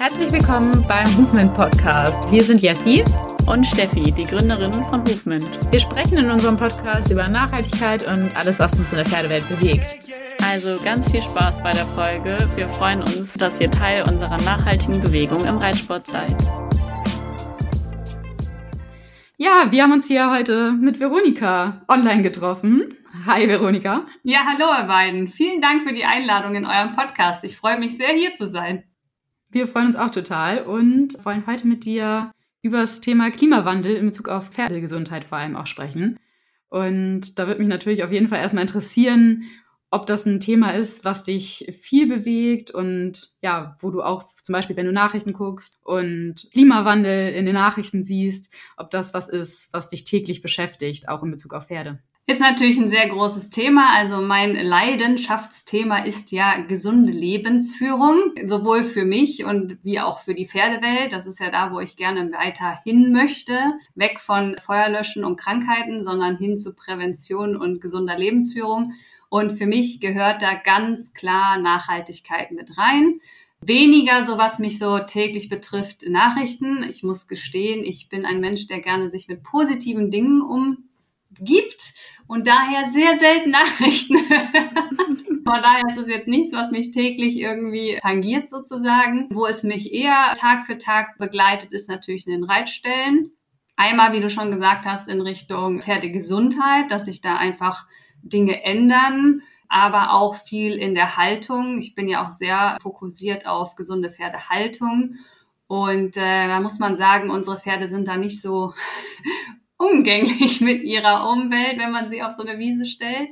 Herzlich willkommen beim Movement Podcast. Wir sind Jessie und Steffi, die Gründerin von Movement. Wir sprechen in unserem Podcast über Nachhaltigkeit und alles, was uns in der Pferdewelt bewegt. Also ganz viel Spaß bei der Folge. Wir freuen uns, dass ihr Teil unserer nachhaltigen Bewegung im Reitsport seid. Ja, wir haben uns hier heute mit Veronika online getroffen. Hi Veronika. Ja, hallo ihr beiden. Vielen Dank für die Einladung in eurem Podcast. Ich freue mich sehr, hier zu sein. Wir freuen uns auch total und wollen heute mit dir über das Thema Klimawandel in Bezug auf Pferdegesundheit vor allem auch sprechen. Und da würde mich natürlich auf jeden Fall erstmal interessieren, ob das ein Thema ist, was dich viel bewegt und ja, wo du auch zum Beispiel, wenn du Nachrichten guckst und Klimawandel in den Nachrichten siehst, ob das was ist, was dich täglich beschäftigt, auch in Bezug auf Pferde. Ist natürlich ein sehr großes Thema. Also mein Leidenschaftsthema ist ja gesunde Lebensführung, sowohl für mich und wie auch für die Pferdewelt. Das ist ja da, wo ich gerne weiter hin möchte. Weg von Feuerlöschen und Krankheiten, sondern hin zu Prävention und gesunder Lebensführung. Und für mich gehört da ganz klar Nachhaltigkeit mit rein. Weniger so, was mich so täglich betrifft, Nachrichten. Ich muss gestehen, ich bin ein Mensch, der gerne sich mit positiven Dingen umgibt und daher sehr selten Nachrichten. Von daher ist es jetzt nichts, was mich täglich irgendwie tangiert sozusagen. Wo es mich eher Tag für Tag begleitet, ist natürlich in den Reitstellen. Einmal, wie du schon gesagt hast, in Richtung Pferdegesundheit, dass ich da einfach Dinge ändern, aber auch viel in der Haltung. Ich bin ja auch sehr fokussiert auf gesunde Pferdehaltung. Und äh, da muss man sagen, unsere Pferde sind da nicht so umgänglich mit ihrer Umwelt, wenn man sie auf so eine Wiese stellt.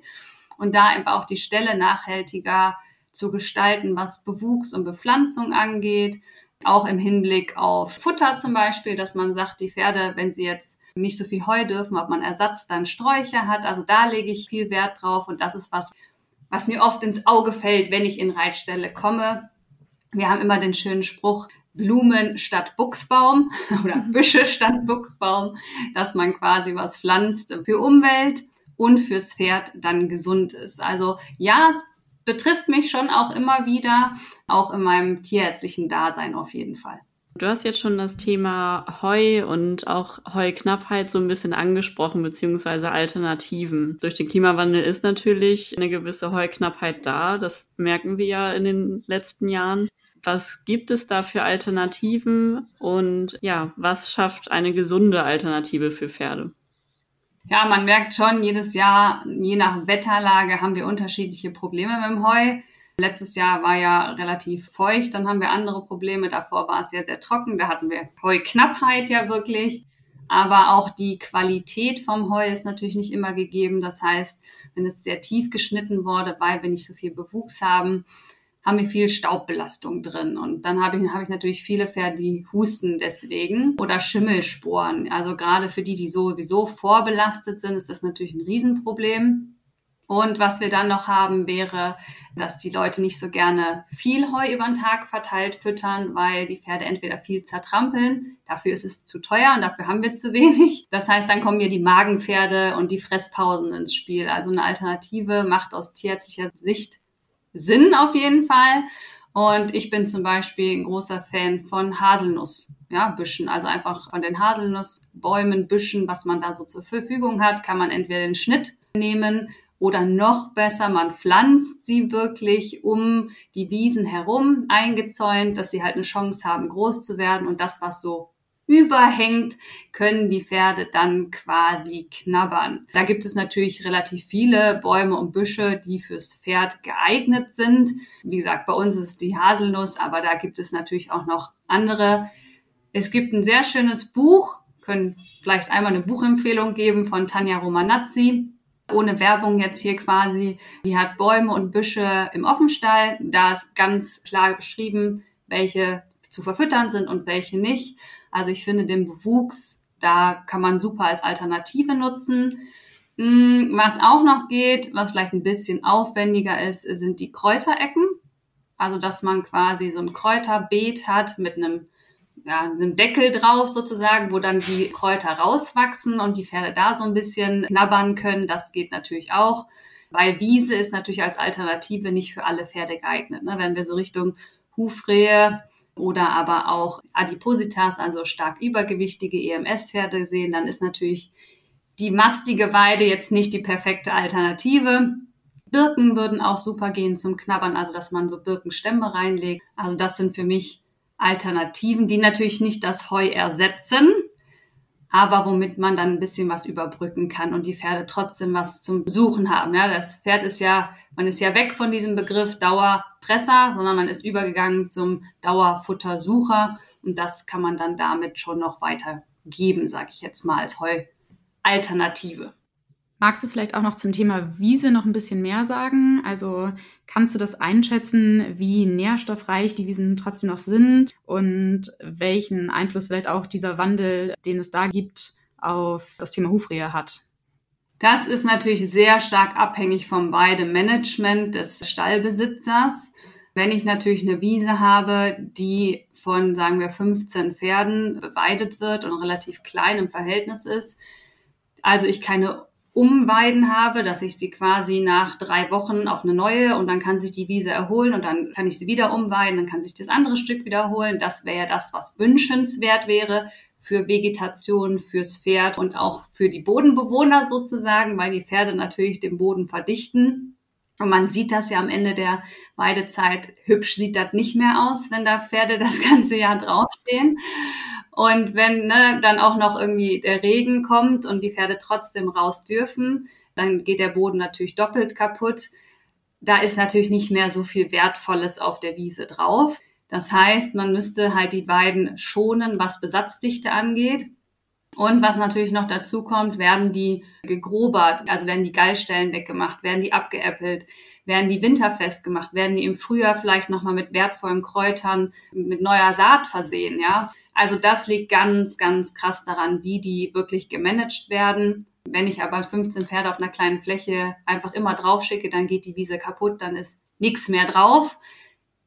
Und da einfach auch die Ställe nachhaltiger zu gestalten, was Bewuchs und Bepflanzung angeht. Auch im Hinblick auf Futter zum Beispiel, dass man sagt, die Pferde, wenn sie jetzt nicht so viel Heu dürfen, ob man Ersatz dann Sträucher hat. Also da lege ich viel Wert drauf und das ist was, was mir oft ins Auge fällt, wenn ich in Reitstelle komme. Wir haben immer den schönen Spruch, Blumen statt Buchsbaum oder Büsche statt Buchsbaum, dass man quasi was pflanzt für Umwelt und fürs Pferd dann gesund ist. Also ja, es betrifft mich schon auch immer wieder, auch in meinem tierärztlichen Dasein auf jeden Fall. Du hast jetzt schon das Thema Heu und auch Heuknappheit so ein bisschen angesprochen, beziehungsweise Alternativen. Durch den Klimawandel ist natürlich eine gewisse Heuknappheit da. Das merken wir ja in den letzten Jahren. Was gibt es da für Alternativen und ja, was schafft eine gesunde Alternative für Pferde? Ja, man merkt schon, jedes Jahr, je nach Wetterlage, haben wir unterschiedliche Probleme mit dem Heu. Letztes Jahr war ja relativ feucht, dann haben wir andere Probleme. Davor war es sehr, sehr trocken. Da hatten wir Heuknappheit ja wirklich. Aber auch die Qualität vom Heu ist natürlich nicht immer gegeben. Das heißt, wenn es sehr tief geschnitten wurde, weil wir nicht so viel Bewuchs haben, haben wir viel Staubbelastung drin. Und dann habe ich, habe ich natürlich viele Pferde, die husten deswegen oder Schimmelsporen. Also gerade für die, die sowieso vorbelastet sind, ist das natürlich ein Riesenproblem. Und was wir dann noch haben, wäre, dass die Leute nicht so gerne viel Heu über den Tag verteilt füttern, weil die Pferde entweder viel zertrampeln, dafür ist es zu teuer und dafür haben wir zu wenig. Das heißt, dann kommen hier die Magenpferde und die Fresspausen ins Spiel. Also eine Alternative macht aus tierärztlicher Sicht Sinn auf jeden Fall. Und ich bin zum Beispiel ein großer Fan von Haselnuss, ja. Also einfach von den Haselnussbäumen, Büschen, was man da so zur Verfügung hat, kann man entweder den Schnitt nehmen oder noch besser, man pflanzt sie wirklich um die Wiesen herum eingezäunt, dass sie halt eine Chance haben, groß zu werden. Und das, was so überhängt, können die Pferde dann quasi knabbern. Da gibt es natürlich relativ viele Bäume und Büsche, die fürs Pferd geeignet sind. Wie gesagt, bei uns ist die Haselnuss, aber da gibt es natürlich auch noch andere. Es gibt ein sehr schönes Buch, können vielleicht einmal eine Buchempfehlung geben von Tanja Romanazzi ohne Werbung jetzt hier quasi. Die hat Bäume und Büsche im Offenstall. Da ist ganz klar beschrieben, welche zu verfüttern sind und welche nicht. Also ich finde den Bewuchs, da kann man super als Alternative nutzen. Hm, was auch noch geht, was vielleicht ein bisschen aufwendiger ist, sind die Kräuterecken. Also dass man quasi so ein Kräuterbeet hat mit einem ja, einen Deckel drauf sozusagen, wo dann die Kräuter rauswachsen und die Pferde da so ein bisschen knabbern können. Das geht natürlich auch, weil Wiese ist natürlich als Alternative nicht für alle Pferde geeignet. Ne? Wenn wir so Richtung Hufrehe oder aber auch Adipositas, also stark übergewichtige EMS-Pferde sehen, dann ist natürlich die mastige Weide jetzt nicht die perfekte Alternative. Birken würden auch super gehen zum Knabbern, also dass man so Birkenstämme reinlegt. Also das sind für mich Alternativen, die natürlich nicht das Heu ersetzen, aber womit man dann ein bisschen was überbrücken kann und die Pferde trotzdem was zum Suchen haben. Ja, das Pferd ist ja, man ist ja weg von diesem Begriff Dauerfresser, sondern man ist übergegangen zum Dauerfuttersucher und das kann man dann damit schon noch weiter geben, sage ich jetzt mal als Heualternative. Magst du vielleicht auch noch zum Thema Wiese noch ein bisschen mehr sagen? Also kannst du das einschätzen, wie nährstoffreich die Wiesen trotzdem noch sind und welchen Einfluss vielleicht auch dieser Wandel, den es da gibt, auf das Thema Hufrehe hat? Das ist natürlich sehr stark abhängig vom Weidemanagement des Stallbesitzers. Wenn ich natürlich eine Wiese habe, die von, sagen wir, 15 Pferden beweidet wird und relativ klein im Verhältnis ist, also ich keine Umweiden habe, dass ich sie quasi nach drei Wochen auf eine neue und dann kann sich die Wiese erholen und dann kann ich sie wieder umweiden, dann kann sich das andere Stück wiederholen. Das wäre das, was wünschenswert wäre für Vegetation, fürs Pferd und auch für die Bodenbewohner sozusagen, weil die Pferde natürlich den Boden verdichten. Und man sieht das ja am Ende der Weidezeit. Hübsch sieht das nicht mehr aus, wenn da Pferde das ganze Jahr draufstehen. Und wenn ne, dann auch noch irgendwie der Regen kommt und die Pferde trotzdem raus dürfen, dann geht der Boden natürlich doppelt kaputt. Da ist natürlich nicht mehr so viel Wertvolles auf der Wiese drauf. Das heißt, man müsste halt die Weiden schonen, was Besatzdichte angeht. Und was natürlich noch dazu kommt, werden die gegrobert, also werden die Gallstellen weggemacht, werden die abgeäppelt, werden die winterfest gemacht, werden die im Frühjahr vielleicht nochmal mit wertvollen Kräutern, mit neuer Saat versehen, ja. Also das liegt ganz, ganz krass daran, wie die wirklich gemanagt werden. Wenn ich aber 15 Pferde auf einer kleinen Fläche einfach immer drauf schicke, dann geht die Wiese kaputt, dann ist nichts mehr drauf.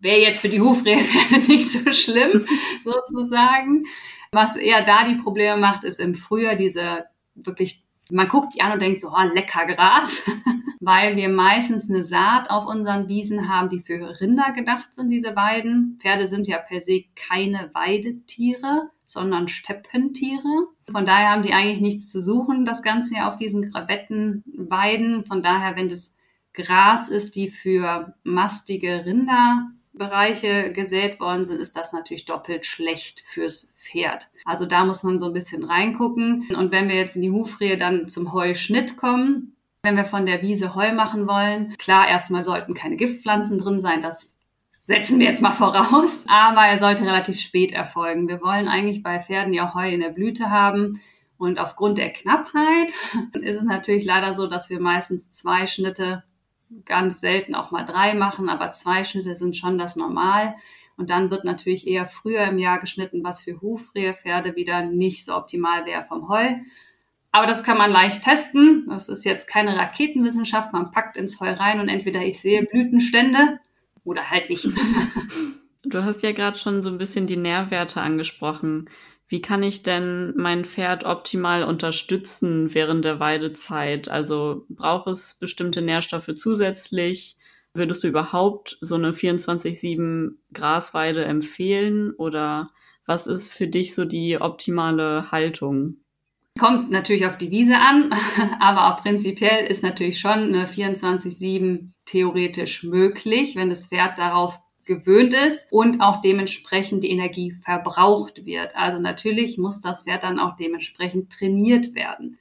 Wäre jetzt für die Hufrehpferde nicht so schlimm, sozusagen. Was eher da die Probleme macht, ist im Frühjahr diese wirklich man guckt die an und denkt so, oh, lecker Gras, weil wir meistens eine Saat auf unseren Wiesen haben, die für Rinder gedacht sind, diese Weiden. Pferde sind ja per se keine Weidetiere, sondern Steppentiere. Von daher haben die eigentlich nichts zu suchen, das Ganze ja auf diesen Gravettenweiden. Von daher, wenn das Gras ist, die für mastige Rinder Bereiche gesät worden sind, ist das natürlich doppelt schlecht fürs Pferd. Also da muss man so ein bisschen reingucken. Und wenn wir jetzt in die Hufrehe dann zum Heuschnitt kommen, wenn wir von der Wiese Heu machen wollen, klar, erstmal sollten keine Giftpflanzen drin sein, das setzen wir jetzt mal voraus, aber er sollte relativ spät erfolgen. Wir wollen eigentlich bei Pferden ja Heu in der Blüte haben. Und aufgrund der Knappheit ist es natürlich leider so, dass wir meistens zwei Schnitte ganz selten auch mal drei machen, aber zwei Schnitte sind schon das Normal. Und dann wird natürlich eher früher im Jahr geschnitten, was für Hufrehepferde wieder nicht so optimal wäre vom Heu. Aber das kann man leicht testen. Das ist jetzt keine Raketenwissenschaft. Man packt ins Heu rein und entweder ich sehe Blütenstände oder halt nicht. Du hast ja gerade schon so ein bisschen die Nährwerte angesprochen. Wie kann ich denn mein Pferd optimal unterstützen während der Weidezeit? Also braucht es bestimmte Nährstoffe zusätzlich? Würdest du überhaupt so eine 24-7 Grasweide empfehlen oder was ist für dich so die optimale Haltung? Kommt natürlich auf die Wiese an, aber auch prinzipiell ist natürlich schon eine 24-7 theoretisch möglich, wenn das Pferd darauf gewöhnt ist und auch dementsprechend die Energie verbraucht wird. Also natürlich muss das Pferd dann auch dementsprechend trainiert werden.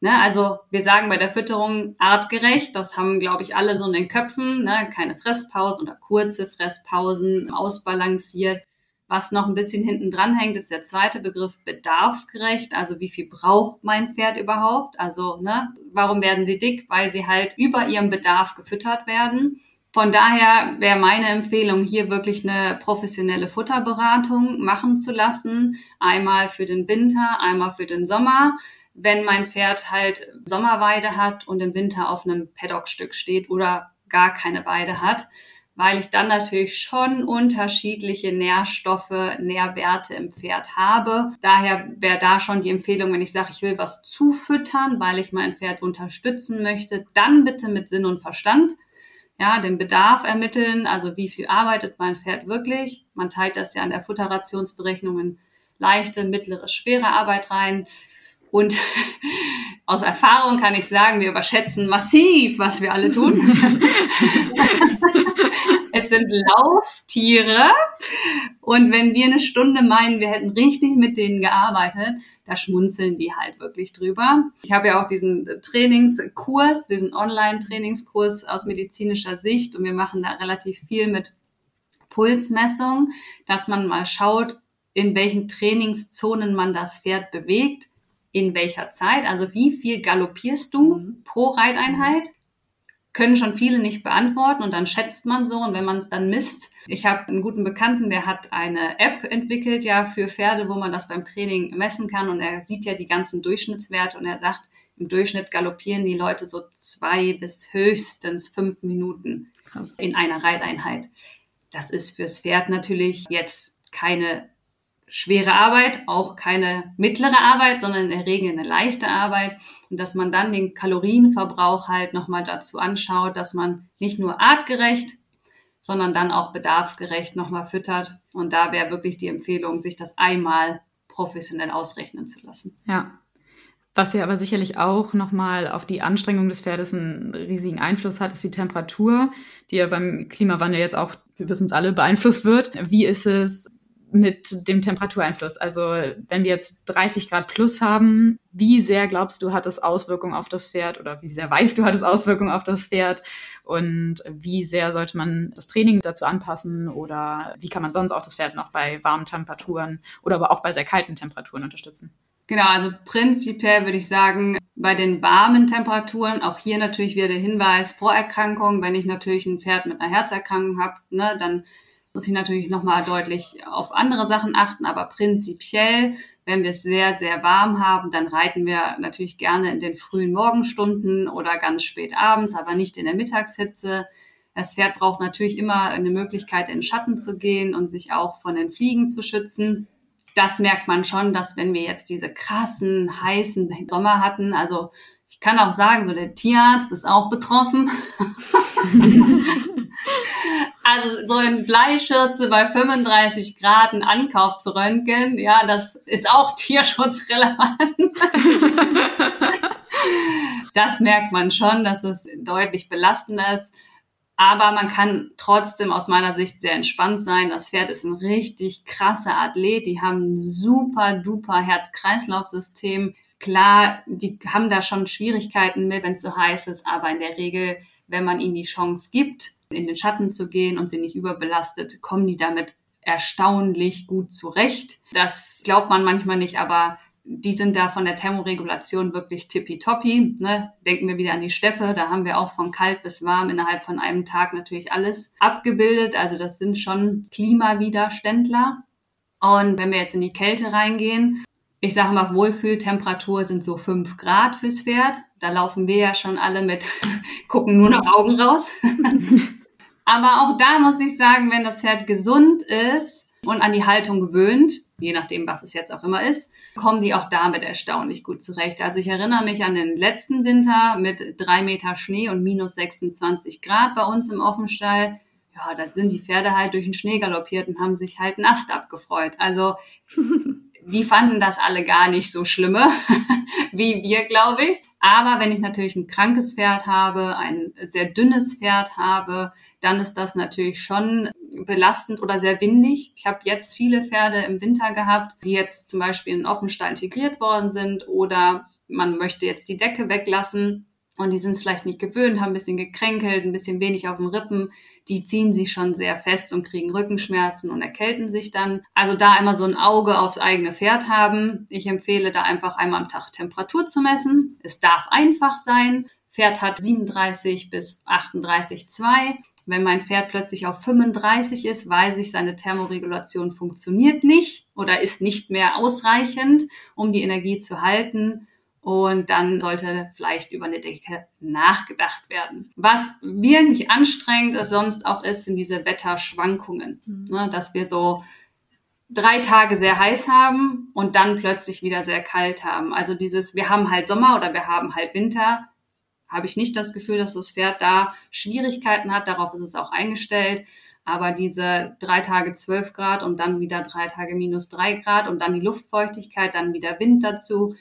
Ne, also wir sagen bei der Fütterung artgerecht, das haben, glaube ich, alle so in den Köpfen, ne, keine Fresspausen oder kurze Fresspausen, ausbalanciert. Was noch ein bisschen hinten dran hängt, ist der zweite Begriff bedarfsgerecht. Also wie viel braucht mein Pferd überhaupt? Also ne, warum werden sie dick? Weil sie halt über ihrem Bedarf gefüttert werden. Von daher wäre meine Empfehlung, hier wirklich eine professionelle Futterberatung machen zu lassen. Einmal für den Winter, einmal für den Sommer. Wenn mein Pferd halt Sommerweide hat und im Winter auf einem Paddockstück steht oder gar keine Weide hat, weil ich dann natürlich schon unterschiedliche Nährstoffe, Nährwerte im Pferd habe. Daher wäre da schon die Empfehlung, wenn ich sage, ich will was zufüttern, weil ich mein Pferd unterstützen möchte, dann bitte mit Sinn und Verstand ja, den Bedarf ermitteln, also wie viel arbeitet mein Pferd wirklich. Man teilt das ja in der Futterrationsberechnung in leichte, mittlere, schwere Arbeit rein. Und aus Erfahrung kann ich sagen, wir überschätzen massiv, was wir alle tun. es sind Lauftiere. Und wenn wir eine Stunde meinen, wir hätten richtig mit denen gearbeitet, da schmunzeln die halt wirklich drüber. Ich habe ja auch diesen Trainingskurs, diesen Online-Trainingskurs aus medizinischer Sicht und wir machen da relativ viel mit Pulsmessung, dass man mal schaut, in welchen Trainingszonen man das Pferd bewegt, in welcher Zeit, also wie viel galoppierst du mhm. pro Reiteinheit können schon viele nicht beantworten und dann schätzt man so und wenn man es dann misst. Ich habe einen guten Bekannten, der hat eine App entwickelt ja für Pferde, wo man das beim Training messen kann und er sieht ja die ganzen Durchschnittswerte und er sagt, im Durchschnitt galoppieren die Leute so zwei bis höchstens fünf Minuten in einer Reiteinheit. Das ist fürs Pferd natürlich jetzt keine schwere Arbeit, auch keine mittlere Arbeit, sondern in der Regel eine leichte Arbeit. Und dass man dann den Kalorienverbrauch halt nochmal dazu anschaut, dass man nicht nur artgerecht, sondern dann auch bedarfsgerecht nochmal füttert. Und da wäre wirklich die Empfehlung, sich das einmal professionell ausrechnen zu lassen. Ja. Was ja aber sicherlich auch nochmal auf die Anstrengung des Pferdes einen riesigen Einfluss hat, ist die Temperatur, die ja beim Klimawandel jetzt auch, wir wissen es alle, beeinflusst wird. Wie ist es mit dem Temperatureinfluss. Also wenn wir jetzt 30 Grad plus haben, wie sehr glaubst du, hat es Auswirkungen auf das Pferd oder wie sehr weißt du, hat es Auswirkungen auf das Pferd und wie sehr sollte man das Training dazu anpassen oder wie kann man sonst auch das Pferd noch bei warmen Temperaturen oder aber auch bei sehr kalten Temperaturen unterstützen? Genau, also prinzipiell würde ich sagen, bei den warmen Temperaturen, auch hier natürlich wieder der Hinweis, Vorerkrankung, wenn ich natürlich ein Pferd mit einer Herzerkrankung habe, ne, dann muss ich natürlich nochmal deutlich auf andere Sachen achten, aber prinzipiell, wenn wir es sehr, sehr warm haben, dann reiten wir natürlich gerne in den frühen Morgenstunden oder ganz spät abends, aber nicht in der Mittagshitze. Das Pferd braucht natürlich immer eine Möglichkeit, in den Schatten zu gehen und sich auch von den Fliegen zu schützen. Das merkt man schon, dass wenn wir jetzt diese krassen, heißen Sommer hatten, also ich kann auch sagen, so der Tierarzt ist auch betroffen. Also so in Bleischürze bei 35 Grad einen Ankauf zu röntgen, ja, das ist auch tierschutzrelevant. das merkt man schon, dass es deutlich belastend ist. Aber man kann trotzdem aus meiner Sicht sehr entspannt sein. Das Pferd ist ein richtig krasser Athlet. Die haben ein super duper Herz-Kreislauf-System. Klar, die haben da schon Schwierigkeiten mit, wenn es so heiß ist, aber in der Regel, wenn man ihnen die Chance gibt, in den Schatten zu gehen und sie nicht überbelastet, kommen die damit erstaunlich gut zurecht. Das glaubt man manchmal nicht, aber die sind da von der Thermoregulation wirklich tippitoppi. Ne? Denken wir wieder an die Steppe, da haben wir auch von kalt bis warm innerhalb von einem Tag natürlich alles abgebildet. Also das sind schon Klimawiderständler. Und wenn wir jetzt in die Kälte reingehen, ich sage mal, Wohlfühltemperatur sind so fünf Grad fürs Pferd. Da laufen wir ja schon alle mit, gucken nur nach Augen raus. Aber auch da muss ich sagen, wenn das Pferd gesund ist und an die Haltung gewöhnt, je nachdem, was es jetzt auch immer ist, kommen die auch damit erstaunlich gut zurecht. Also ich erinnere mich an den letzten Winter mit drei Meter Schnee und minus 26 Grad bei uns im Offenstall. Ja, da sind die Pferde halt durch den Schnee galoppiert und haben sich halt einen Ast abgefreut. Also die fanden das alle gar nicht so schlimme wie wir, glaube ich. Aber wenn ich natürlich ein krankes Pferd habe, ein sehr dünnes Pferd habe, dann ist das natürlich schon belastend oder sehr windig. Ich habe jetzt viele Pferde im Winter gehabt, die jetzt zum Beispiel in Offenstall integriert worden sind oder man möchte jetzt die Decke weglassen und die sind es vielleicht nicht gewöhnt, haben ein bisschen gekränkelt, ein bisschen wenig auf den Rippen. Die ziehen sich schon sehr fest und kriegen Rückenschmerzen und erkälten sich dann. Also da immer so ein Auge aufs eigene Pferd haben. Ich empfehle da einfach einmal am Tag Temperatur zu messen. Es darf einfach sein. Pferd hat 37 bis 38,2. Wenn mein Pferd plötzlich auf 35 ist, weiß ich, seine Thermoregulation funktioniert nicht oder ist nicht mehr ausreichend, um die Energie zu halten. Und dann sollte vielleicht über eine Decke nachgedacht werden. Was wirklich anstrengend sonst auch ist, sind diese Wetterschwankungen. Mhm. Ne, dass wir so drei Tage sehr heiß haben und dann plötzlich wieder sehr kalt haben. Also dieses, wir haben halt Sommer oder wir haben halt Winter habe ich nicht das Gefühl, dass das Pferd da Schwierigkeiten hat. Darauf ist es auch eingestellt. Aber diese drei Tage zwölf Grad und dann wieder drei Tage minus drei Grad und dann die Luftfeuchtigkeit, dann wieder Wind dazu,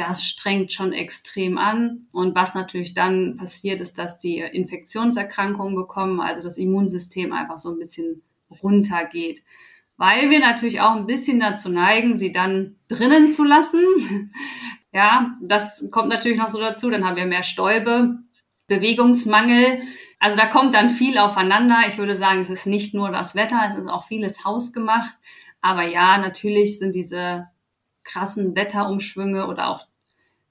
das strengt schon extrem an. Und was natürlich dann passiert, ist, dass die Infektionserkrankungen bekommen, also das Immunsystem einfach so ein bisschen runtergeht. Weil wir natürlich auch ein bisschen dazu neigen, sie dann drinnen zu lassen. Ja, das kommt natürlich noch so dazu. Dann haben wir mehr Stäube, Bewegungsmangel. Also da kommt dann viel aufeinander. Ich würde sagen, es ist nicht nur das Wetter, es ist auch vieles hausgemacht. Aber ja, natürlich sind diese krassen Wetterumschwünge oder auch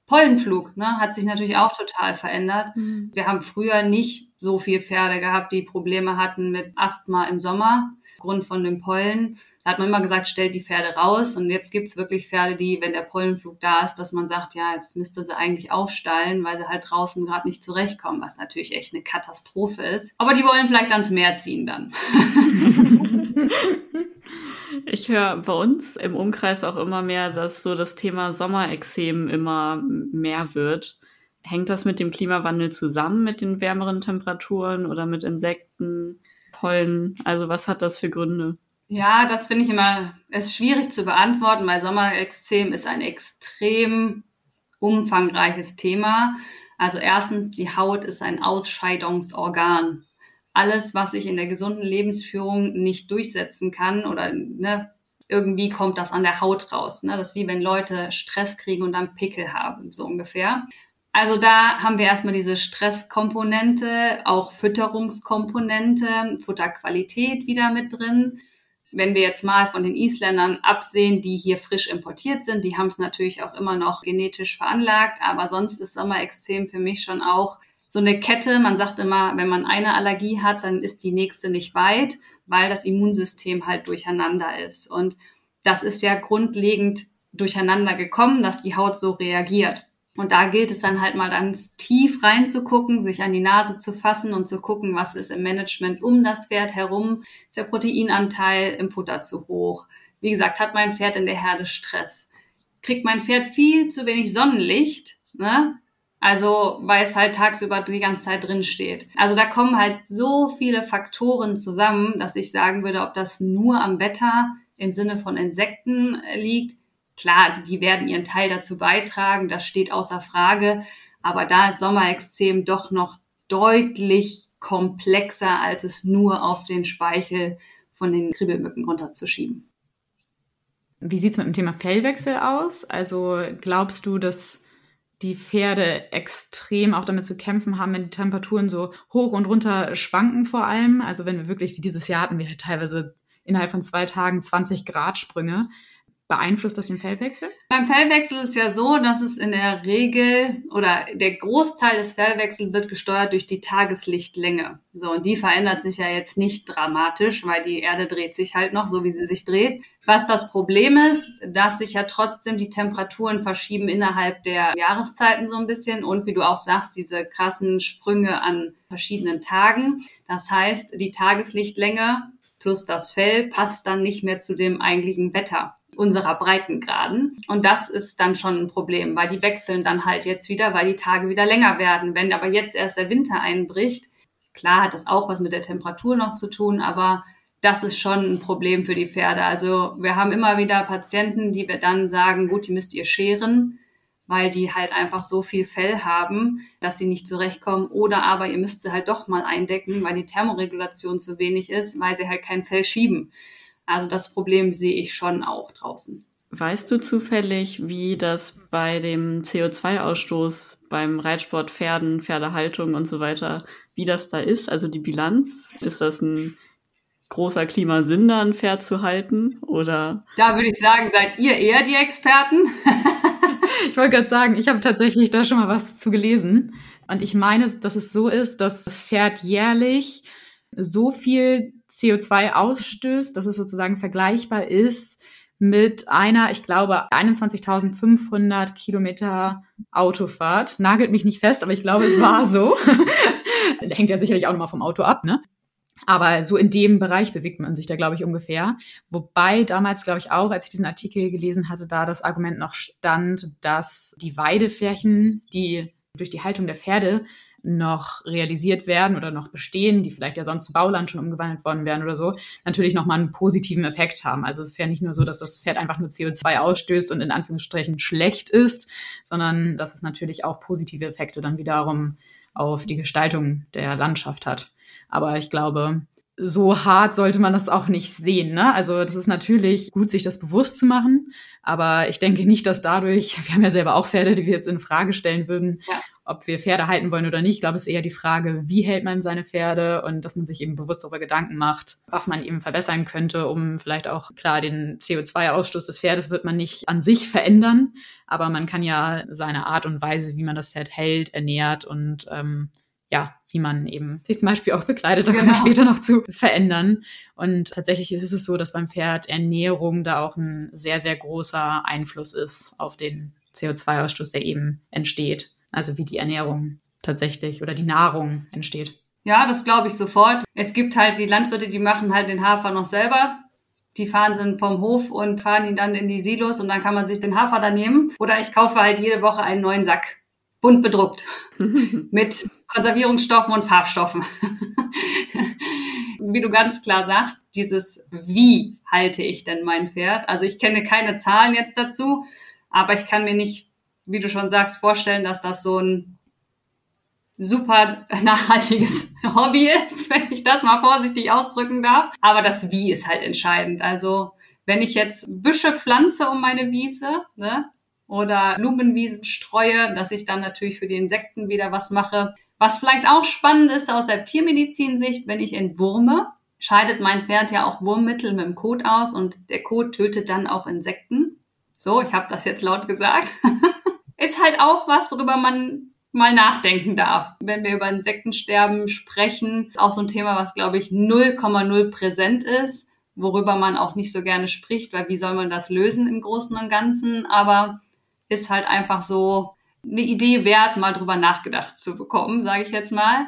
Pollenflug ne, hat sich natürlich auch total verändert. Mhm. Wir haben früher nicht so viel Pferde gehabt, die Probleme hatten mit Asthma im Sommer aufgrund von dem Pollen. Da hat man immer gesagt, stellt die Pferde raus. Und jetzt gibt's wirklich Pferde, die, wenn der Pollenflug da ist, dass man sagt, ja, jetzt müsste sie eigentlich aufstallen, weil sie halt draußen gerade nicht zurechtkommen, was natürlich echt eine Katastrophe ist. Aber die wollen vielleicht ans Meer ziehen dann. Ich höre bei uns im Umkreis auch immer mehr, dass so das Thema Sommerexem immer mehr wird. Hängt das mit dem Klimawandel zusammen, mit den wärmeren Temperaturen oder mit Insekten, Pollen? Also was hat das für Gründe? Ja, das finde ich immer, ist schwierig zu beantworten, weil Sommerextrem ist ein extrem umfangreiches Thema. Also erstens, die Haut ist ein Ausscheidungsorgan. Alles, was sich in der gesunden Lebensführung nicht durchsetzen kann oder ne, irgendwie kommt das an der Haut raus. Ne? Das ist wie wenn Leute Stress kriegen und dann Pickel haben, so ungefähr. Also da haben wir erstmal diese Stresskomponente, auch Fütterungskomponente, Futterqualität wieder mit drin wenn wir jetzt mal von den Isländern absehen, die hier frisch importiert sind, die haben es natürlich auch immer noch genetisch veranlagt, aber sonst ist Sommerextrem für mich schon auch so eine Kette. Man sagt immer, wenn man eine Allergie hat, dann ist die nächste nicht weit, weil das Immunsystem halt durcheinander ist. Und das ist ja grundlegend durcheinander gekommen, dass die Haut so reagiert. Und da gilt es dann halt mal ganz tief reinzugucken, sich an die Nase zu fassen und zu gucken, was ist im Management um das Pferd herum. Ist der Proteinanteil im Futter zu hoch? Wie gesagt, hat mein Pferd in der Herde Stress? Kriegt mein Pferd viel zu wenig Sonnenlicht? Ne? Also, weil es halt tagsüber die ganze Zeit drin steht. Also da kommen halt so viele Faktoren zusammen, dass ich sagen würde, ob das nur am Wetter im Sinne von Insekten liegt, Klar, die werden ihren Teil dazu beitragen, das steht außer Frage. Aber da ist Sommerextrem doch noch deutlich komplexer, als es nur auf den Speichel von den Kribbelmücken runterzuschieben. Wie sieht es mit dem Thema Fellwechsel aus? Also glaubst du, dass die Pferde extrem auch damit zu kämpfen haben, wenn die Temperaturen so hoch und runter schwanken vor allem? Also wenn wir wirklich, wie dieses Jahr hatten wir teilweise innerhalb von zwei Tagen 20 Grad Sprünge. Beeinflusst das den Fellwechsel? Beim Fellwechsel ist ja so, dass es in der Regel oder der Großteil des Fellwechsels wird gesteuert durch die Tageslichtlänge. So, und die verändert sich ja jetzt nicht dramatisch, weil die Erde dreht sich halt noch so, wie sie sich dreht. Was das Problem ist, dass sich ja trotzdem die Temperaturen verschieben innerhalb der Jahreszeiten so ein bisschen und wie du auch sagst, diese krassen Sprünge an verschiedenen Tagen. Das heißt, die Tageslichtlänge plus das Fell passt dann nicht mehr zu dem eigentlichen Wetter unserer Breitengraden. Und das ist dann schon ein Problem, weil die wechseln dann halt jetzt wieder, weil die Tage wieder länger werden. Wenn aber jetzt erst der Winter einbricht, klar hat das auch was mit der Temperatur noch zu tun, aber das ist schon ein Problem für die Pferde. Also wir haben immer wieder Patienten, die wir dann sagen, gut, die müsst ihr scheren, weil die halt einfach so viel Fell haben, dass sie nicht zurechtkommen. Oder aber ihr müsst sie halt doch mal eindecken, weil die Thermoregulation zu wenig ist, weil sie halt kein Fell schieben. Also das Problem sehe ich schon auch draußen. Weißt du zufällig, wie das bei dem CO2-Ausstoß beim Reitsport, Pferden, Pferdehaltung und so weiter, wie das da ist? Also die Bilanz? Ist das ein großer Klimasünder, ein Pferd zu halten? Oder? Da würde ich sagen, seid ihr eher die Experten? ich wollte gerade sagen, ich habe tatsächlich da schon mal was zu gelesen. Und ich meine, dass es so ist, dass das Pferd jährlich so viel CO2 ausstößt, dass es sozusagen vergleichbar ist mit einer, ich glaube, 21.500 Kilometer Autofahrt. Nagelt mich nicht fest, aber ich glaube, es war so. Hängt ja sicherlich auch nochmal vom Auto ab, ne? Aber so in dem Bereich bewegt man sich da, glaube ich, ungefähr. Wobei damals, glaube ich, auch, als ich diesen Artikel gelesen hatte, da das Argument noch stand, dass die Weideflächen, die durch die Haltung der Pferde noch realisiert werden oder noch bestehen, die vielleicht ja sonst zu Bauland schon umgewandelt worden wären oder so, natürlich nochmal einen positiven Effekt haben. Also es ist ja nicht nur so, dass das Pferd einfach nur CO2 ausstößt und in Anführungsstrichen schlecht ist, sondern dass es natürlich auch positive Effekte dann wiederum auf die Gestaltung der Landschaft hat. Aber ich glaube, so hart sollte man das auch nicht sehen. Ne? Also das ist natürlich gut, sich das bewusst zu machen, aber ich denke nicht, dass dadurch, wir haben ja selber auch Pferde, die wir jetzt in Frage stellen würden, ja. Ob wir Pferde halten wollen oder nicht. Ich glaube, es ist eher die Frage, wie hält man seine Pferde und dass man sich eben bewusst darüber Gedanken macht, was man eben verbessern könnte, um vielleicht auch, klar, den CO2-Ausstoß des Pferdes wird man nicht an sich verändern, aber man kann ja seine Art und Weise, wie man das Pferd hält, ernährt und ähm, ja, wie man eben sich zum Beispiel auch bekleidet, da genau. kommen wir später noch zu verändern. Und tatsächlich ist es so, dass beim Pferd Ernährung da auch ein sehr, sehr großer Einfluss ist auf den CO2-Ausstoß, der eben entsteht. Also wie die Ernährung tatsächlich oder die Nahrung entsteht. Ja, das glaube ich sofort. Es gibt halt die Landwirte, die machen halt den Hafer noch selber. Die fahren sind vom Hof und fahren ihn dann in die Silos und dann kann man sich den Hafer da nehmen. Oder ich kaufe halt jede Woche einen neuen Sack bunt bedruckt mit Konservierungsstoffen und Farbstoffen. Wie du ganz klar sagst, dieses Wie halte ich denn mein Pferd? Also ich kenne keine Zahlen jetzt dazu, aber ich kann mir nicht, wie du schon sagst, vorstellen, dass das so ein super nachhaltiges Hobby ist, wenn ich das mal vorsichtig ausdrücken darf. Aber das Wie ist halt entscheidend. Also wenn ich jetzt Büsche pflanze um meine Wiese, ne, oder Blumenwiesen streue, dass ich dann natürlich für die Insekten wieder was mache. Was vielleicht auch spannend ist aus der Tiermedizinsicht, wenn ich entwurme, scheidet mein Pferd ja auch Wurmmittel mit dem Kot aus und der Kot tötet dann auch Insekten. So, ich habe das jetzt laut gesagt. ist halt auch was, worüber man mal nachdenken darf. Wenn wir über Insektensterben sprechen, auch so ein Thema, was glaube ich 0,0 präsent ist, worüber man auch nicht so gerne spricht, weil wie soll man das lösen im Großen und Ganzen? Aber ist halt einfach so eine Idee wert, mal drüber nachgedacht zu bekommen, sage ich jetzt mal.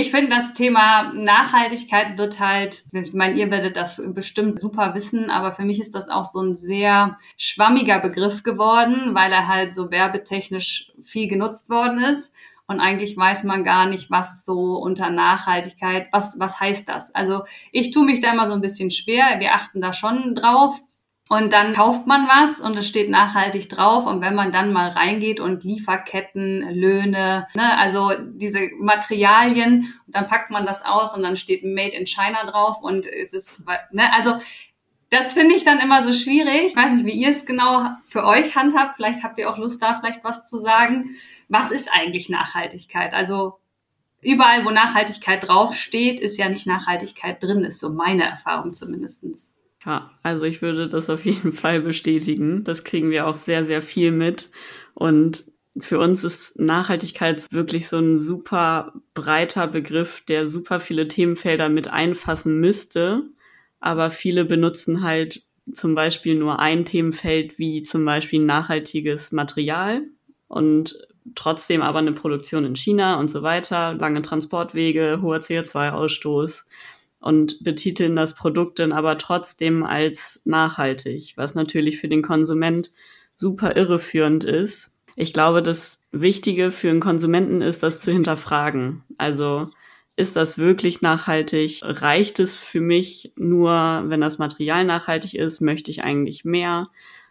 Ich finde, das Thema Nachhaltigkeit wird halt, ich meine, ihr werdet das bestimmt super wissen, aber für mich ist das auch so ein sehr schwammiger Begriff geworden, weil er halt so werbetechnisch viel genutzt worden ist. Und eigentlich weiß man gar nicht, was so unter Nachhaltigkeit, was, was heißt das? Also ich tue mich da immer so ein bisschen schwer. Wir achten da schon drauf. Und dann kauft man was und es steht nachhaltig drauf. Und wenn man dann mal reingeht und Lieferketten, Löhne, ne, also diese Materialien, dann packt man das aus und dann steht Made in China drauf und es ist, ne, also das finde ich dann immer so schwierig. Ich weiß nicht, wie ihr es genau für euch handhabt. Vielleicht habt ihr auch Lust, da vielleicht was zu sagen. Was ist eigentlich Nachhaltigkeit? Also überall, wo Nachhaltigkeit draufsteht, ist ja nicht Nachhaltigkeit drin, ist so meine Erfahrung zumindestens. Ja, also ich würde das auf jeden Fall bestätigen. Das kriegen wir auch sehr, sehr viel mit. Und für uns ist Nachhaltigkeit wirklich so ein super breiter Begriff, der super viele Themenfelder mit einfassen müsste. Aber viele benutzen halt zum Beispiel nur ein Themenfeld wie zum Beispiel nachhaltiges Material und trotzdem aber eine Produktion in China und so weiter, lange Transportwege, hoher CO2-Ausstoß und betiteln das Produkt dann aber trotzdem als nachhaltig, was natürlich für den Konsument super irreführend ist. Ich glaube, das Wichtige für einen Konsumenten ist, das zu hinterfragen. Also ist das wirklich nachhaltig? Reicht es für mich nur, wenn das Material nachhaltig ist? Möchte ich eigentlich mehr?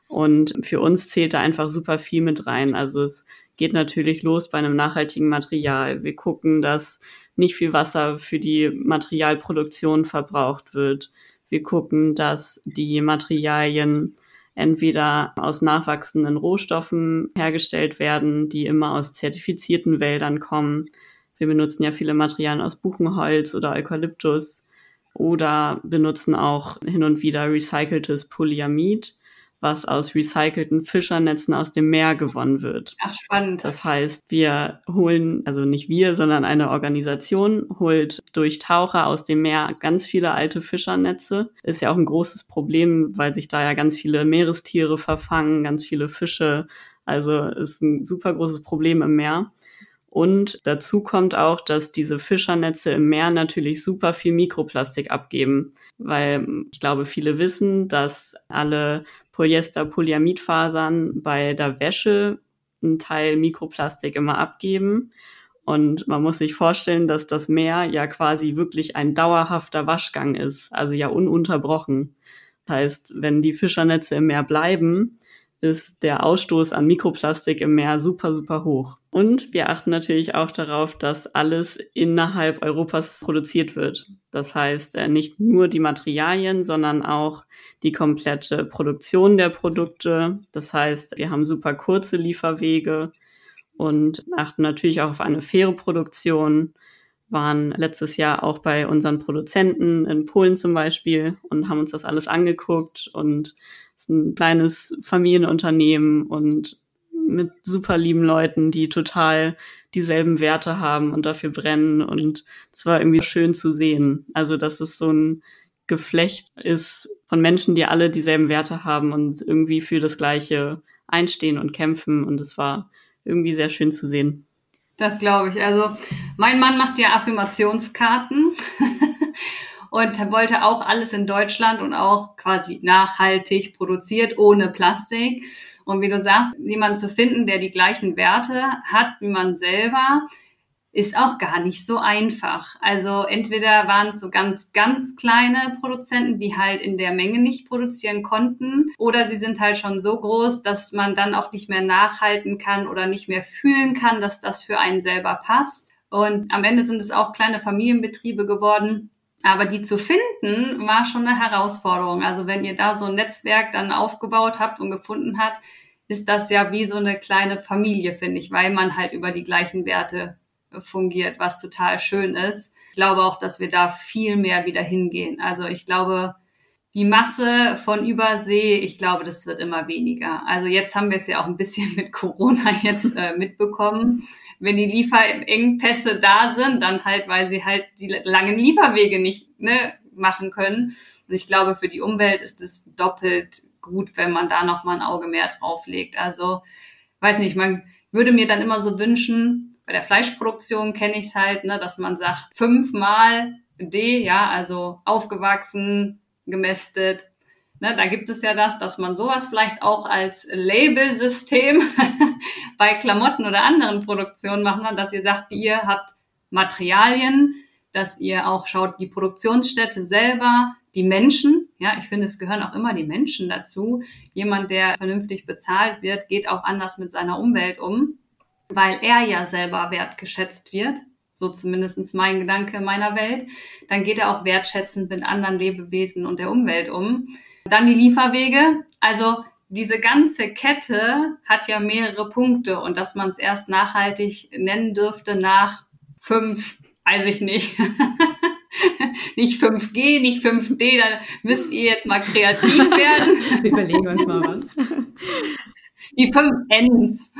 Und für uns zählt da einfach super viel mit rein. Also es geht natürlich los bei einem nachhaltigen Material. Wir gucken, dass nicht viel Wasser für die Materialproduktion verbraucht wird. Wir gucken, dass die Materialien entweder aus nachwachsenden Rohstoffen hergestellt werden, die immer aus zertifizierten Wäldern kommen. Wir benutzen ja viele Materialien aus Buchenholz oder Eukalyptus oder benutzen auch hin und wieder recyceltes Polyamid was aus recycelten Fischernetzen aus dem Meer gewonnen wird. Ach, spannend. Das heißt, wir holen, also nicht wir, sondern eine Organisation holt durch Taucher aus dem Meer ganz viele alte Fischernetze. Ist ja auch ein großes Problem, weil sich da ja ganz viele Meerestiere verfangen, ganz viele Fische. Also ist ein super großes Problem im Meer. Und dazu kommt auch, dass diese Fischernetze im Meer natürlich super viel Mikroplastik abgeben, weil ich glaube, viele wissen, dass alle Polyester-Polyamidfasern bei der Wäsche größten Teil Mikroplastik immer abgeben. Und man muss sich vorstellen, dass das Meer ja quasi wirklich ein dauerhafter Waschgang ist, also ja ununterbrochen. Das heißt, wenn die Fischernetze im Meer bleiben, ist der Ausstoß an Mikroplastik im Meer super, super hoch. Und wir achten natürlich auch darauf, dass alles innerhalb Europas produziert wird. Das heißt, äh, nicht nur die Materialien, sondern auch die komplette Produktion der Produkte. Das heißt, wir haben super kurze Lieferwege und achten natürlich auch auf eine faire Produktion. Waren letztes Jahr auch bei unseren Produzenten in Polen zum Beispiel und haben uns das alles angeguckt und es ist ein kleines Familienunternehmen und mit super lieben Leuten, die total dieselben Werte haben und dafür brennen und es war irgendwie schön zu sehen. Also, dass es so ein Geflecht ist von Menschen, die alle dieselben Werte haben und irgendwie für das Gleiche einstehen und kämpfen und es war irgendwie sehr schön zu sehen. Das glaube ich. Also mein Mann macht ja Affirmationskarten und wollte auch alles in Deutschland und auch quasi nachhaltig produziert, ohne Plastik. Und wie du sagst, jemanden zu finden, der die gleichen Werte hat wie man selber, ist auch gar nicht so einfach. Also entweder waren es so ganz, ganz kleine Produzenten, die halt in der Menge nicht produzieren konnten, oder sie sind halt schon so groß, dass man dann auch nicht mehr nachhalten kann oder nicht mehr fühlen kann, dass das für einen selber passt. Und am Ende sind es auch kleine Familienbetriebe geworden. Aber die zu finden, war schon eine Herausforderung. Also wenn ihr da so ein Netzwerk dann aufgebaut habt und gefunden habt, ist das ja wie so eine kleine Familie, finde ich, weil man halt über die gleichen Werte fungiert, was total schön ist. Ich glaube auch, dass wir da viel mehr wieder hingehen. Also ich glaube, die Masse von Übersee, ich glaube, das wird immer weniger. Also jetzt haben wir es ja auch ein bisschen mit Corona jetzt äh, mitbekommen. Wenn die Lieferengpässe da sind, dann halt, weil sie halt die langen Lieferwege nicht ne, machen können. Und ich glaube, für die Umwelt ist es doppelt gut, wenn man da nochmal ein Auge mehr drauf legt. Also, weiß nicht, man würde mir dann immer so wünschen, bei der Fleischproduktion kenne ich es halt, ne, dass man sagt, fünfmal D, ja, also aufgewachsen, gemästet. Ne, da gibt es ja das, dass man sowas vielleicht auch als Labelsystem bei Klamotten oder anderen Produktionen machen kann, dass ihr sagt, ihr habt Materialien, dass ihr auch schaut, die Produktionsstätte selber, die Menschen, ja, ich finde, es gehören auch immer die Menschen dazu. Jemand, der vernünftig bezahlt wird, geht auch anders mit seiner Umwelt um weil er ja selber wertgeschätzt wird, so zumindestens mein Gedanke meiner Welt, dann geht er auch wertschätzend mit anderen Lebewesen und der Umwelt um. Dann die Lieferwege. Also diese ganze Kette hat ja mehrere Punkte und dass man es erst nachhaltig nennen dürfte nach fünf, weiß ich nicht. nicht 5G, nicht 5D, dann müsst ihr jetzt mal kreativ werden. Wir überlegen uns mal was. Die fünf Ns.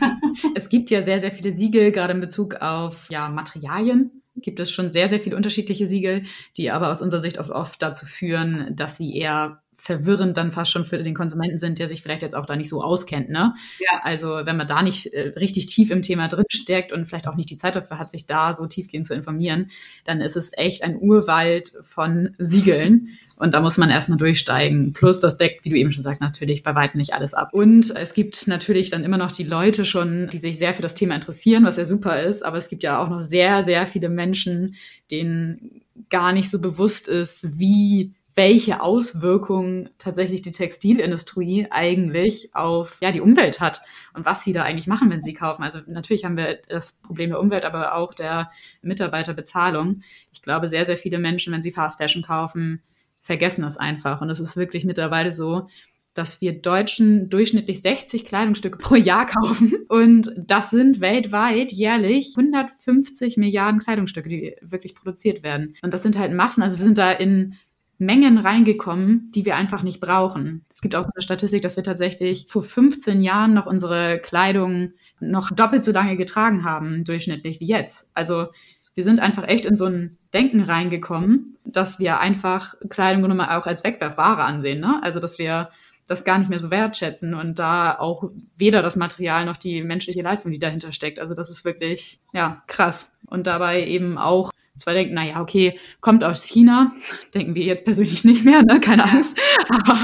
es gibt ja sehr, sehr viele Siegel, gerade in Bezug auf ja, Materialien. Gibt es schon sehr, sehr viele unterschiedliche Siegel, die aber aus unserer Sicht oft, oft dazu führen, dass sie eher verwirrend dann fast schon für den Konsumenten sind, der sich vielleicht jetzt auch da nicht so auskennt. Ne? Ja. Also wenn man da nicht äh, richtig tief im Thema drin steckt und vielleicht auch nicht die Zeit dafür hat, sich da so tiefgehend zu informieren, dann ist es echt ein Urwald von Siegeln und da muss man erstmal durchsteigen. Plus das deckt, wie du eben schon sagst, natürlich bei weitem nicht alles ab. Und es gibt natürlich dann immer noch die Leute schon, die sich sehr für das Thema interessieren, was ja super ist, aber es gibt ja auch noch sehr, sehr viele Menschen, denen gar nicht so bewusst ist, wie welche Auswirkungen tatsächlich die Textilindustrie eigentlich auf ja, die Umwelt hat und was sie da eigentlich machen, wenn sie kaufen. Also natürlich haben wir das Problem der Umwelt, aber auch der Mitarbeiterbezahlung. Ich glaube, sehr, sehr viele Menschen, wenn sie Fast Fashion kaufen, vergessen das einfach. Und es ist wirklich mittlerweile so, dass wir Deutschen durchschnittlich 60 Kleidungsstücke pro Jahr kaufen. Und das sind weltweit jährlich 150 Milliarden Kleidungsstücke, die wirklich produziert werden. Und das sind halt Massen. Also wir sind da in Mengen reingekommen, die wir einfach nicht brauchen. Es gibt auch so eine Statistik, dass wir tatsächlich vor 15 Jahren noch unsere Kleidung noch doppelt so lange getragen haben, durchschnittlich wie jetzt. Also wir sind einfach echt in so ein Denken reingekommen, dass wir einfach Kleidung nur mal auch als Wegwerfware ansehen. Ne? Also dass wir das gar nicht mehr so wertschätzen und da auch weder das Material noch die menschliche Leistung, die dahinter steckt. Also das ist wirklich, ja, krass. Und dabei eben auch zwar denken, naja, okay, kommt aus China, denken wir jetzt persönlich nicht mehr, ne? keine Angst, aber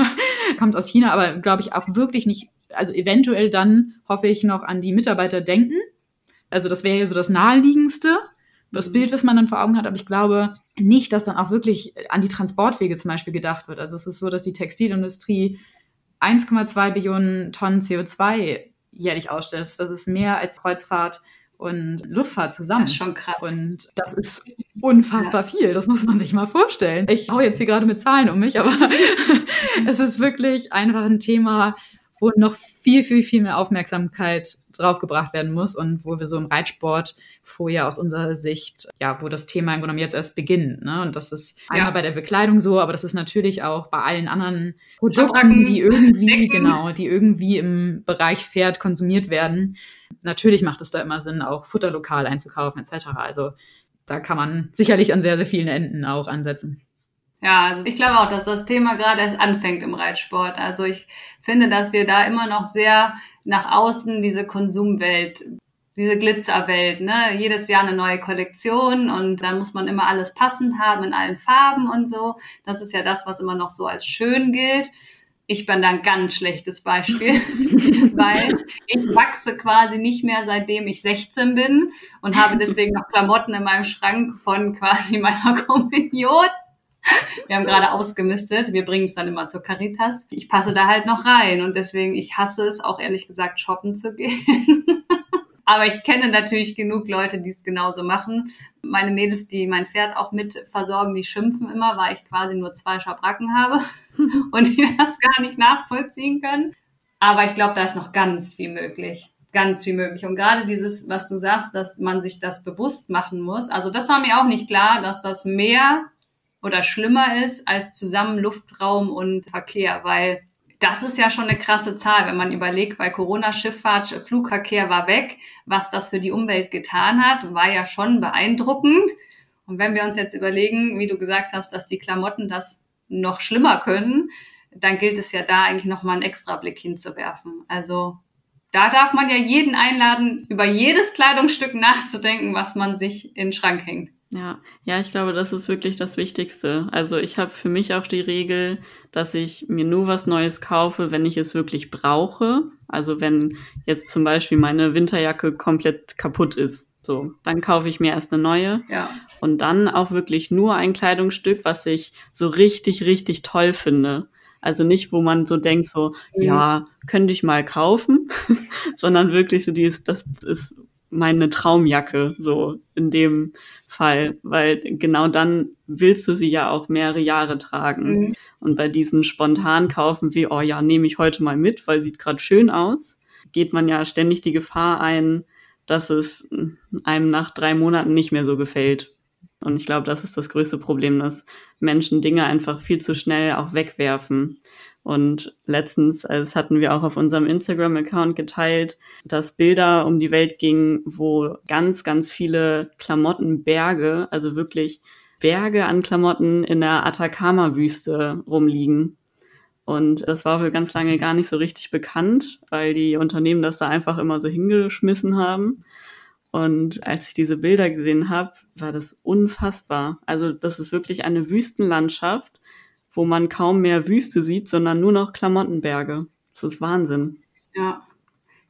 kommt aus China, aber glaube ich auch wirklich nicht also eventuell dann hoffe ich noch an die Mitarbeiter denken. Also das wäre ja so das naheliegendste, das mhm. Bild, was man dann vor Augen hat. Aber ich glaube nicht, dass dann auch wirklich an die Transportwege zum Beispiel gedacht wird. Also es ist so, dass die Textilindustrie 1,2 Billionen Tonnen CO2 jährlich ausstößt. Das ist mehr als Kreuzfahrt und Luftfahrt zusammen. Das ist schon krass. Und das ist unfassbar ja. viel. Das muss man sich mal vorstellen. Ich hau jetzt hier gerade mit Zahlen um mich, aber es ist wirklich einfach ein Thema, wo noch viel, viel, viel mehr Aufmerksamkeit draufgebracht werden muss und wo wir so im Reitsport vorher aus unserer Sicht, ja, wo das Thema im Grunde jetzt erst beginnt. Ne? Und das ist einmal ja. bei der Bekleidung so, aber das ist natürlich auch bei allen anderen Produkten, die irgendwie, genau, die irgendwie im Bereich Pferd konsumiert werden. Natürlich macht es da immer Sinn, auch Futterlokal einzukaufen, etc. Also da kann man sicherlich an sehr, sehr vielen Enden auch ansetzen. Ja, also ich glaube auch, dass das Thema gerade erst anfängt im Reitsport. Also ich finde, dass wir da immer noch sehr nach außen diese Konsumwelt, diese Glitzerwelt, ne? Jedes Jahr eine neue Kollektion und dann muss man immer alles passend haben in allen Farben und so. Das ist ja das, was immer noch so als schön gilt. Ich bin da ein ganz schlechtes Beispiel, weil ich wachse quasi nicht mehr seitdem ich 16 bin und habe deswegen noch Klamotten in meinem Schrank von quasi meiner Kommunion wir haben gerade ausgemistet. Wir bringen es dann immer zur Caritas. Ich passe da halt noch rein und deswegen, ich hasse es auch ehrlich gesagt, shoppen zu gehen. Aber ich kenne natürlich genug Leute, die es genauso machen. Meine Mädels, die mein Pferd auch mit versorgen, die schimpfen immer, weil ich quasi nur zwei Schabracken habe und die das gar nicht nachvollziehen können. Aber ich glaube, da ist noch ganz viel möglich. Ganz viel möglich. Und gerade dieses, was du sagst, dass man sich das bewusst machen muss. Also das war mir auch nicht klar, dass das mehr oder schlimmer ist als zusammen Luftraum und Verkehr, weil das ist ja schon eine krasse Zahl, wenn man überlegt, bei Corona-Schifffahrt, Flugverkehr war weg, was das für die Umwelt getan hat, war ja schon beeindruckend. Und wenn wir uns jetzt überlegen, wie du gesagt hast, dass die Klamotten das noch schlimmer können, dann gilt es ja da eigentlich nochmal einen extra Blick hinzuwerfen. Also da darf man ja jeden einladen, über jedes Kleidungsstück nachzudenken, was man sich in den Schrank hängt. Ja, ja, ich glaube, das ist wirklich das Wichtigste. Also ich habe für mich auch die Regel, dass ich mir nur was Neues kaufe, wenn ich es wirklich brauche. Also wenn jetzt zum Beispiel meine Winterjacke komplett kaputt ist. So, dann kaufe ich mir erst eine neue. Ja. Und dann auch wirklich nur ein Kleidungsstück, was ich so richtig, richtig toll finde. Also nicht, wo man so denkt, so, mhm. ja, könnte ich mal kaufen, sondern wirklich so dieses, das ist meine Traumjacke, so in dem Fall, weil genau dann willst du sie ja auch mehrere Jahre tragen. Mhm. Und bei diesen spontan kaufen wie, oh ja, nehme ich heute mal mit, weil sieht gerade schön aus, geht man ja ständig die Gefahr ein, dass es einem nach drei Monaten nicht mehr so gefällt. Und ich glaube, das ist das größte Problem, dass Menschen Dinge einfach viel zu schnell auch wegwerfen. Und letztens, das hatten wir auch auf unserem Instagram-Account geteilt, dass Bilder um die Welt gingen, wo ganz, ganz viele Klamottenberge, also wirklich Berge an Klamotten in der Atacama-Wüste rumliegen. Und das war wohl ganz lange gar nicht so richtig bekannt, weil die Unternehmen das da einfach immer so hingeschmissen haben. Und als ich diese Bilder gesehen habe, war das unfassbar. Also das ist wirklich eine Wüstenlandschaft wo man kaum mehr Wüste sieht, sondern nur noch Klamottenberge. Das ist Wahnsinn. Ja.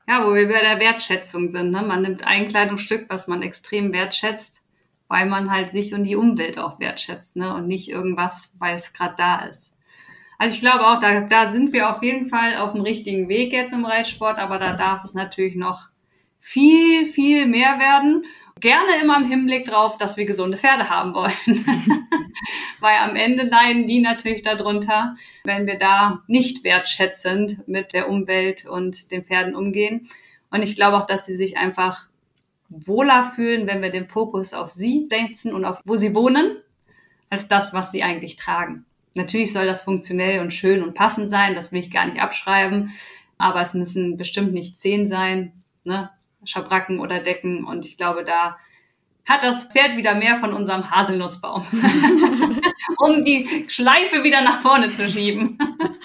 Ja, wo wir bei der Wertschätzung sind. Ne? Man nimmt ein Kleidungsstück, was man extrem wertschätzt, weil man halt sich und die Umwelt auch wertschätzt ne? und nicht irgendwas, weil es gerade da ist. Also ich glaube auch, da, da sind wir auf jeden Fall auf dem richtigen Weg jetzt im Reitsport, aber da darf es natürlich noch viel, viel mehr werden. Gerne immer im Hinblick drauf, dass wir gesunde Pferde haben wollen. Weil am Ende leiden die natürlich darunter, wenn wir da nicht wertschätzend mit der Umwelt und den Pferden umgehen. Und ich glaube auch, dass sie sich einfach wohler fühlen, wenn wir den Fokus auf sie setzen und auf wo sie wohnen, als das, was sie eigentlich tragen. Natürlich soll das funktionell und schön und passend sein, das will ich gar nicht abschreiben, aber es müssen bestimmt nicht zehn sein. Ne? Schabracken oder Decken. Und ich glaube, da hat das Pferd wieder mehr von unserem Haselnussbaum, um die Schleife wieder nach vorne zu schieben.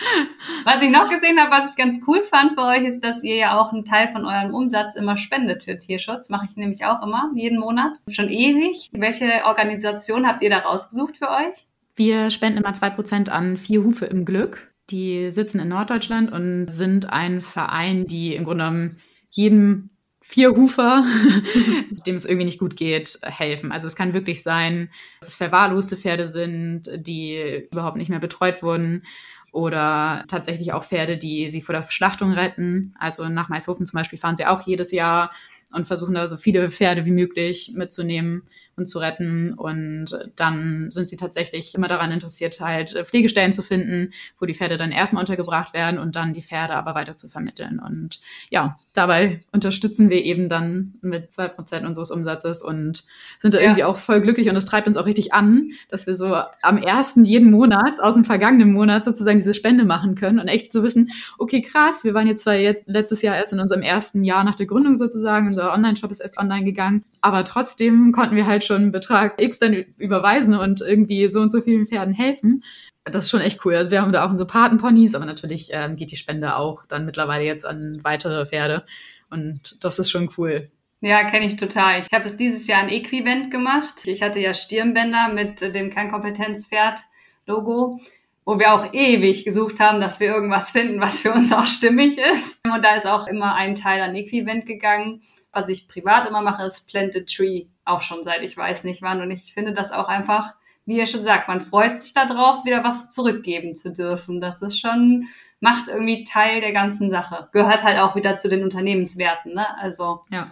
was ich noch gesehen habe, was ich ganz cool fand bei euch, ist, dass ihr ja auch einen Teil von eurem Umsatz immer spendet für Tierschutz. Mache ich nämlich auch immer, jeden Monat. Schon ewig. Welche Organisation habt ihr da rausgesucht für euch? Wir spenden immer zwei Prozent an Vier Hufe im Glück. Die sitzen in Norddeutschland und sind ein Verein, die im Grunde genommen jedem Vierhufer, dem es irgendwie nicht gut geht, helfen. Also es kann wirklich sein, dass es verwahrloste Pferde sind, die überhaupt nicht mehr betreut wurden oder tatsächlich auch Pferde, die sie vor der Schlachtung retten. Also nach Maishofen zum Beispiel fahren sie auch jedes Jahr und versuchen da so viele Pferde wie möglich mitzunehmen und zu retten. Und dann sind sie tatsächlich immer daran interessiert, halt äh, Pflegestellen zu finden, wo die Pferde dann erstmal untergebracht werden und dann die Pferde aber weiter zu vermitteln. Und ja, dabei unterstützen wir eben dann mit zwei Prozent unseres Umsatzes und sind da ja. irgendwie auch voll glücklich. Und es treibt uns auch richtig an, dass wir so am ersten jeden Monat aus dem vergangenen Monat sozusagen diese Spende machen können und echt so wissen, okay, krass, wir waren jetzt zwar jetzt letztes Jahr erst in unserem ersten Jahr nach der Gründung sozusagen, unser Online-Shop ist erst online gegangen, aber trotzdem konnten wir halt schon einen Betrag X dann überweisen und irgendwie so und so vielen Pferden helfen. Das ist schon echt cool. Also wir haben da auch unsere Patenponys, aber natürlich ähm, geht die Spende auch dann mittlerweile jetzt an weitere Pferde. Und das ist schon cool. Ja, kenne ich total. Ich habe es dieses Jahr ein Equivent gemacht. Ich hatte ja Stirnbänder mit dem Kernkompetenzpferd-Logo, wo wir auch ewig gesucht haben, dass wir irgendwas finden, was für uns auch stimmig ist. Und da ist auch immer ein Teil an Equivent gegangen. Was ich privat immer mache, ist Plant a Tree. Auch schon seit ich weiß nicht wann. Und ich finde das auch einfach, wie ihr schon sagt, man freut sich darauf, wieder was zurückgeben zu dürfen. Das ist schon, macht irgendwie Teil der ganzen Sache. Gehört halt auch wieder zu den Unternehmenswerten, ne? Also. Ja.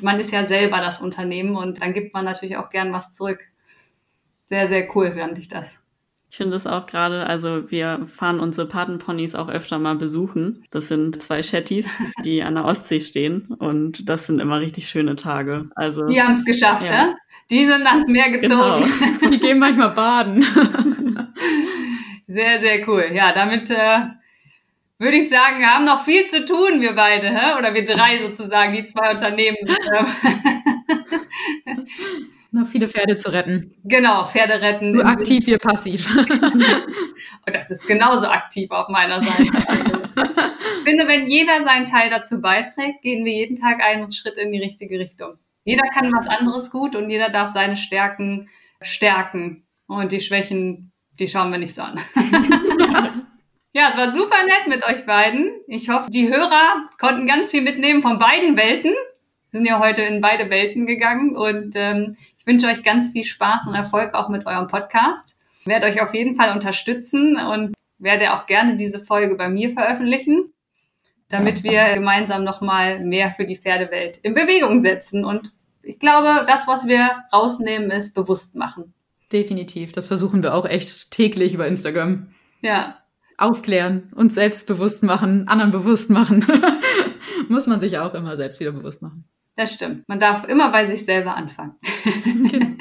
Man ist ja selber das Unternehmen und dann gibt man natürlich auch gern was zurück. Sehr, sehr cool fand ich das. Ich finde es auch gerade, also wir fahren unsere Patenponys auch öfter mal besuchen. Das sind zwei Shetties, die an der Ostsee stehen und das sind immer richtig schöne Tage. Also die haben es geschafft, ja. ja. Die sind ans Meer gezogen. Genau. Die gehen manchmal baden. Sehr, sehr cool. Ja, damit äh, würde ich sagen, wir haben noch viel zu tun, wir beide, hä? oder wir drei sozusagen, die zwei Unternehmen. Noch viele Pferde zu retten. Genau, Pferde retten. Du aktiv, wir passiv. Und das ist genauso aktiv auf meiner Seite. ich finde, wenn jeder seinen Teil dazu beiträgt, gehen wir jeden Tag einen Schritt in die richtige Richtung. Jeder kann was anderes gut und jeder darf seine Stärken stärken. Und die Schwächen, die schauen wir nicht so an. ja, es war super nett mit euch beiden. Ich hoffe, die Hörer konnten ganz viel mitnehmen von beiden Welten. Wir sind ja heute in beide Welten gegangen und ähm, ich wünsche euch ganz viel Spaß und Erfolg auch mit eurem Podcast. Ich werde euch auf jeden Fall unterstützen und werde auch gerne diese Folge bei mir veröffentlichen, damit wir gemeinsam nochmal mehr für die Pferdewelt in Bewegung setzen. Und ich glaube, das, was wir rausnehmen, ist bewusst machen. Definitiv. Das versuchen wir auch echt täglich über Instagram. Ja. Aufklären, uns selbst bewusst machen, anderen bewusst machen. Muss man sich auch immer selbst wieder bewusst machen. Das stimmt. Man darf immer bei sich selber anfangen.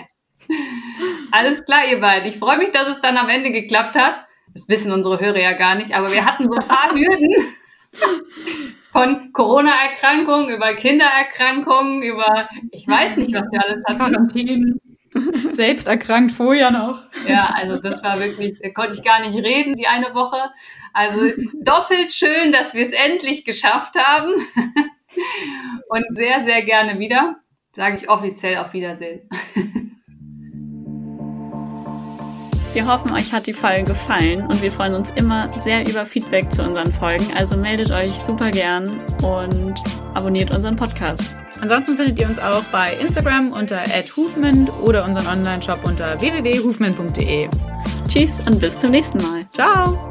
Alles klar, ihr beiden. Ich freue mich, dass es dann am Ende geklappt hat. Das wissen unsere Hörer ja gar nicht, aber wir hatten so ein paar Hürden. Von Corona-Erkrankungen über Kindererkrankungen, über ich weiß nicht, was wir alles hatten. Quarantäne. Selbst erkrankt vorher noch. Ja, also das war wirklich, da konnte ich gar nicht reden die eine Woche. Also doppelt schön, dass wir es endlich geschafft haben. Und sehr, sehr gerne wieder. Sage ich offiziell auf Wiedersehen. Wir hoffen, euch hat die Folge gefallen und wir freuen uns immer sehr über Feedback zu unseren Folgen. Also meldet euch super gern und abonniert unseren Podcast. Ansonsten findet ihr uns auch bei Instagram unter @hufment oder unseren Online-Shop unter www.hufment.de. Tschüss und bis zum nächsten Mal. Ciao!